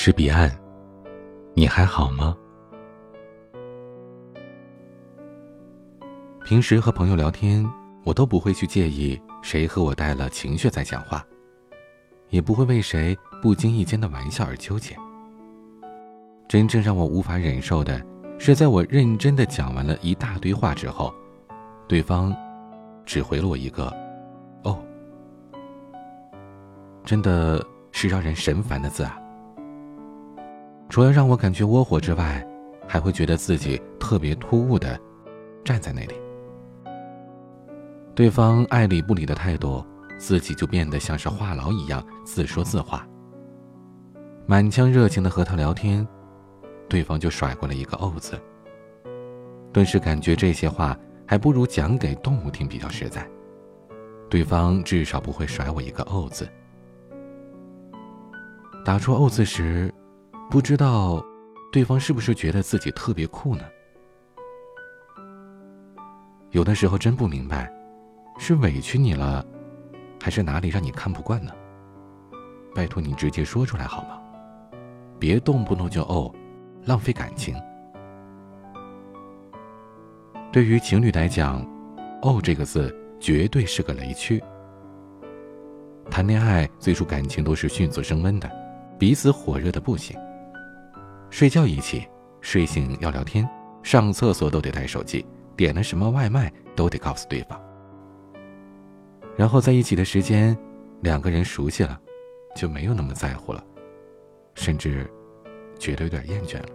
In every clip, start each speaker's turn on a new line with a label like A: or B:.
A: 是彼岸，你还好吗？平时和朋友聊天，我都不会去介意谁和我带了情绪在讲话，也不会为谁不经意间的玩笑而纠结。真正让我无法忍受的是，在我认真的讲完了一大堆话之后，对方只回了我一个“哦”，真的是让人神烦的字啊！除了让我感觉窝火之外，还会觉得自己特别突兀的站在那里。对方爱理不理的态度，自己就变得像是话痨一样自说自话。满腔热情的和他聊天，对方就甩过来一个“哦”字。顿时感觉这些话还不如讲给动物听比较实在。对方至少不会甩我一个“哦”字。打出“哦”字时。不知道，对方是不是觉得自己特别酷呢？有的时候真不明白，是委屈你了，还是哪里让你看不惯呢？拜托你直接说出来好吗？别动不动就哦，浪费感情。对于情侣来讲，“哦”这个字绝对是个雷区。谈恋爱最初感情都是迅速升温的，彼此火热的不行。睡觉一起，睡醒要聊天，上厕所都得带手机，点了什么外卖都得告诉对方。然后在一起的时间，两个人熟悉了，就没有那么在乎了，甚至觉得有点厌倦了。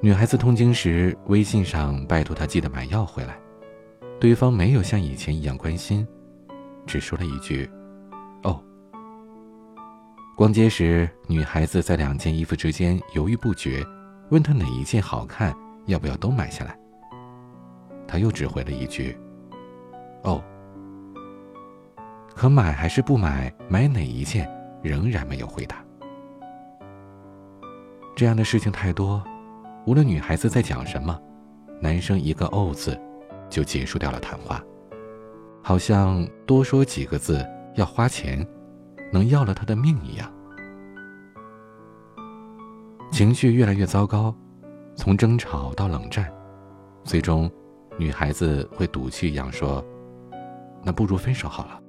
A: 女孩子痛经时，微信上拜托她记得买药回来，对方没有像以前一样关心，只说了一句：“。”逛街时，女孩子在两件衣服之间犹豫不决，问他哪一件好看，要不要都买下来。他又只回了一句：“哦。”可买还是不买，买哪一件，仍然没有回答。这样的事情太多，无论女孩子在讲什么，男生一个“哦”字，就结束掉了谈话，好像多说几个字要花钱。能要了他的命一样，情绪越来越糟糕，从争吵到冷战，最终，女孩子会赌气一样说：“那不如分手好了。”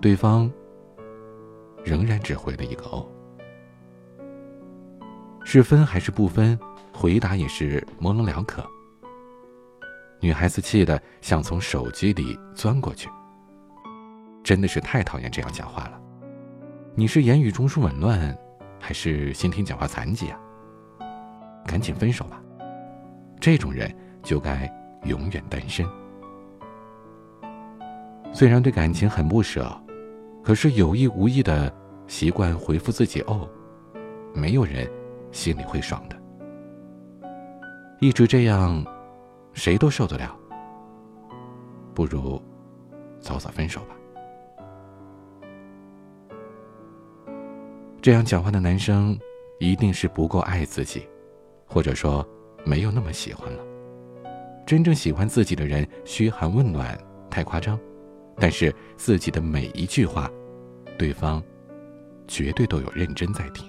A: 对方仍然只回了一个“哦”，是分还是不分？回答也是模棱两可。女孩子气得想从手机里钻过去。真的是太讨厌这样讲话了。你是言语中枢紊乱，还是先天讲话残疾啊？赶紧分手吧，这种人就该永远单身。虽然对感情很不舍，可是有意无意的习惯回复自己“哦”，没有人心里会爽的。一直这样，谁都受得了。不如早早分手吧。这样讲话的男生，一定是不够爱自己，或者说没有那么喜欢了。真正喜欢自己的人，嘘寒问暖太夸张，但是自己的每一句话，对方绝对都有认真在听，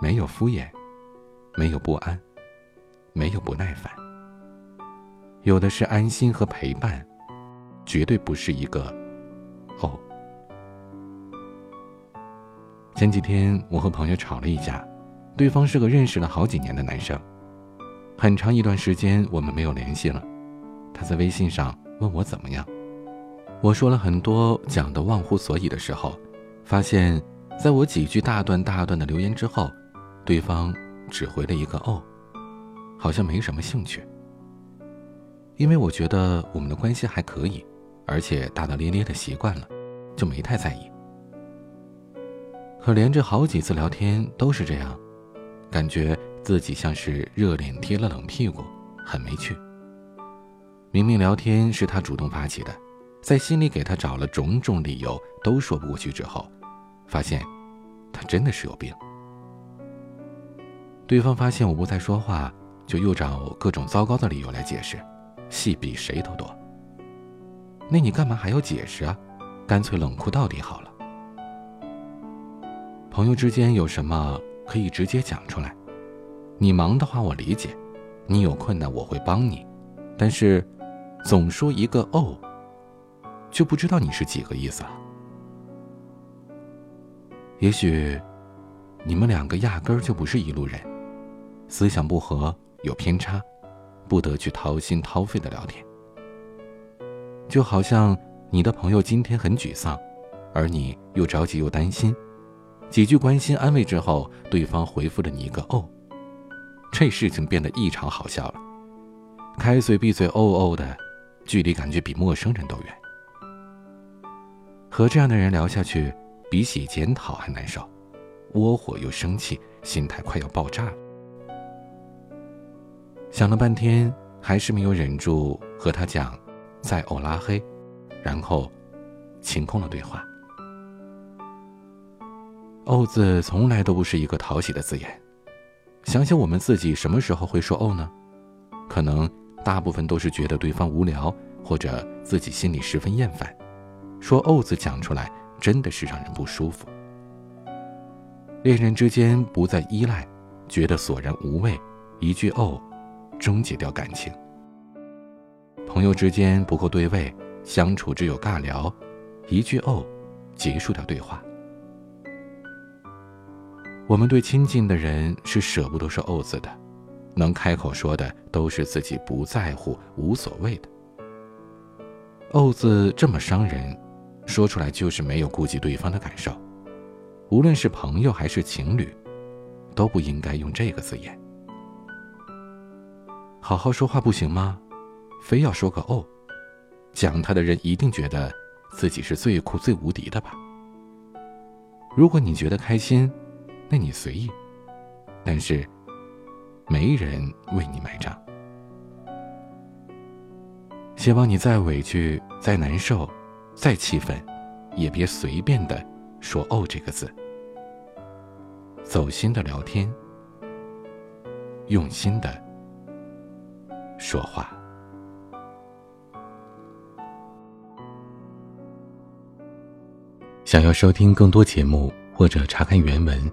A: 没有敷衍，没有不安，没有不耐烦，有的是安心和陪伴，绝对不是一个哦。前几天我和朋友吵了一架，对方是个认识了好几年的男生，很长一段时间我们没有联系了。他在微信上问我怎么样，我说了很多讲的忘乎所以的时候，发现在我几句大段大段的留言之后，对方只回了一个哦，好像没什么兴趣。因为我觉得我们的关系还可以，而且大大咧咧的习惯了，就没太在意。可连着好几次聊天都是这样，感觉自己像是热脸贴了冷屁股，很没趣。明明聊天是他主动发起的，在心里给他找了种种理由都说不过去之后，发现他真的是有病。对方发现我不再说话，就又找各种糟糕的理由来解释，戏比谁都多。那你干嘛还要解释啊？干脆冷酷到底好了。朋友之间有什么可以直接讲出来。你忙的话我理解，你有困难我会帮你，但是总说一个哦，就不知道你是几个意思了。也许你们两个压根儿就不是一路人，思想不合，有偏差，不得去掏心掏肺的聊天。就好像你的朋友今天很沮丧，而你又着急又担心，几句关心安慰之后，对方回复了你一个“哦”，这事情变得异常好笑了。开嘴闭嘴“哦哦”的，距离感觉比陌生人都远。和这样的人聊下去，比起检讨还难受，窝火又生气，心态快要爆炸了。想了半天，还是没有忍住和他讲。再偶拉黑，然后清空了对话。“哦”字从来都不是一个讨喜的字眼。想想我们自己什么时候会说“哦”呢？可能大部分都是觉得对方无聊，或者自己心里十分厌烦。说“哦”字讲出来真的是让人不舒服。恋人之间不再依赖，觉得索然无味，一句“哦”，终结掉感情。朋友之间不够对味，相处只有尬聊，一句“哦”，结束掉对话。我们对亲近的人是舍不得说“哦”字的，能开口说的都是自己不在乎、无所谓的。“哦”字这么伤人，说出来就是没有顾及对方的感受。无论是朋友还是情侣，都不应该用这个字眼。好好说话不行吗？非要说个哦，讲他的人一定觉得自己是最酷最无敌的吧？如果你觉得开心，那你随意，但是没人为你买账。希望你再委屈、再难受、再气愤，也别随便的说“哦”这个字。走心的聊天，用心的说话。想要收听更多节目或者查看原文，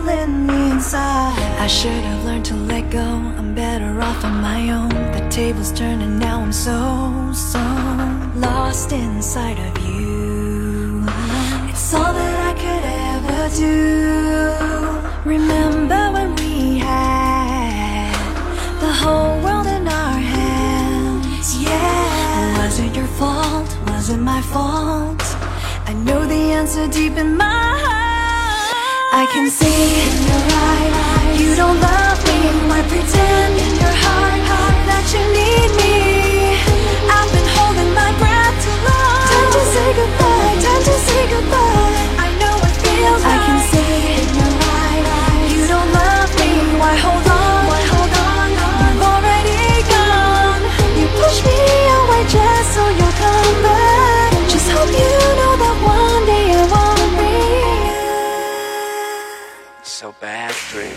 A: Killing me inside? I should have learned to let go. I'm better off on my own. The table's turning now. I'm so, so lost inside of you. It's all that I could ever do. Remember when we had the whole world in our hands? Yeah. Was it your fault? Was it my fault? I know the answer deep in my. I can see in your eyes you don't love me. Why pretend in your heart that you need me? So
B: bad trip.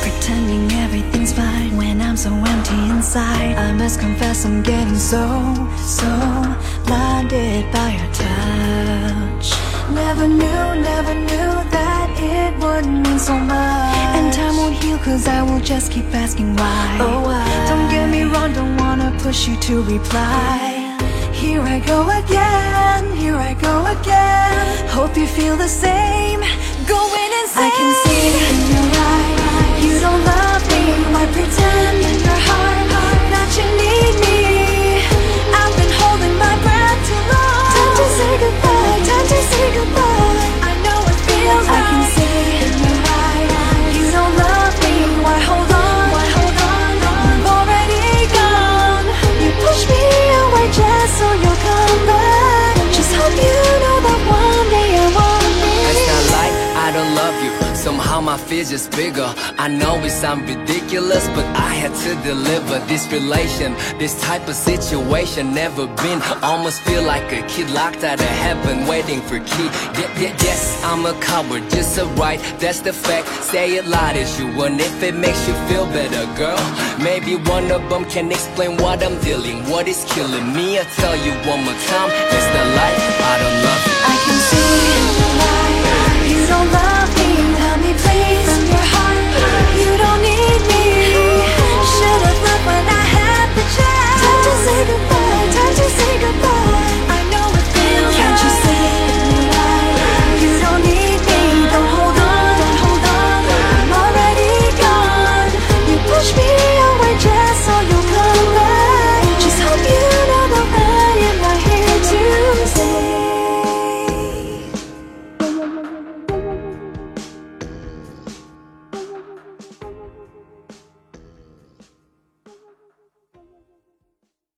C: Pretending everything's fine when I'm so empty inside. I must confess I'm getting so, so blinded by your touch. Never knew, never knew that it would mean so much. And time won't heal cause I will just keep asking why. Oh, why? Don't get me wrong, don't wanna push you to reply. Here I go again, here I go again. Hope you feel the same. Going insane. I can see in your eyes you don't love me. Why pretend in your heart that you need me? My
B: fears just bigger. I know it sounds ridiculous, but I had to deliver this relation, this type of situation. Never been, almost feel like a kid locked out of heaven, waiting for key. Yeah, yeah, yes, I'm a coward, just a right, that's the fact. Say it loud as you want, if it makes you feel better, girl. Maybe one of them can explain what I'm dealing, what is killing me. I tell you one more time, it's the life,